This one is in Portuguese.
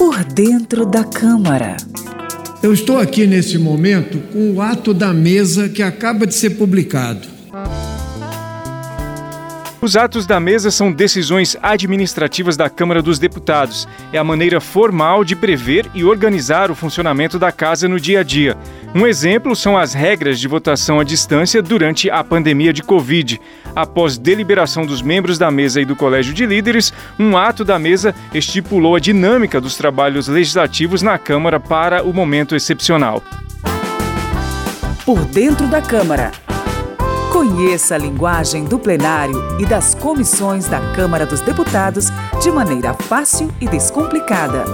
Por dentro da Câmara. Eu estou aqui nesse momento com o ato da mesa que acaba de ser publicado. Os atos da mesa são decisões administrativas da Câmara dos Deputados. É a maneira formal de prever e organizar o funcionamento da casa no dia a dia. Um exemplo são as regras de votação à distância durante a pandemia de Covid. Após deliberação dos membros da mesa e do Colégio de Líderes, um ato da mesa estipulou a dinâmica dos trabalhos legislativos na Câmara para o momento excepcional. Por dentro da Câmara. Conheça a linguagem do plenário e das comissões da Câmara dos Deputados de maneira fácil e descomplicada.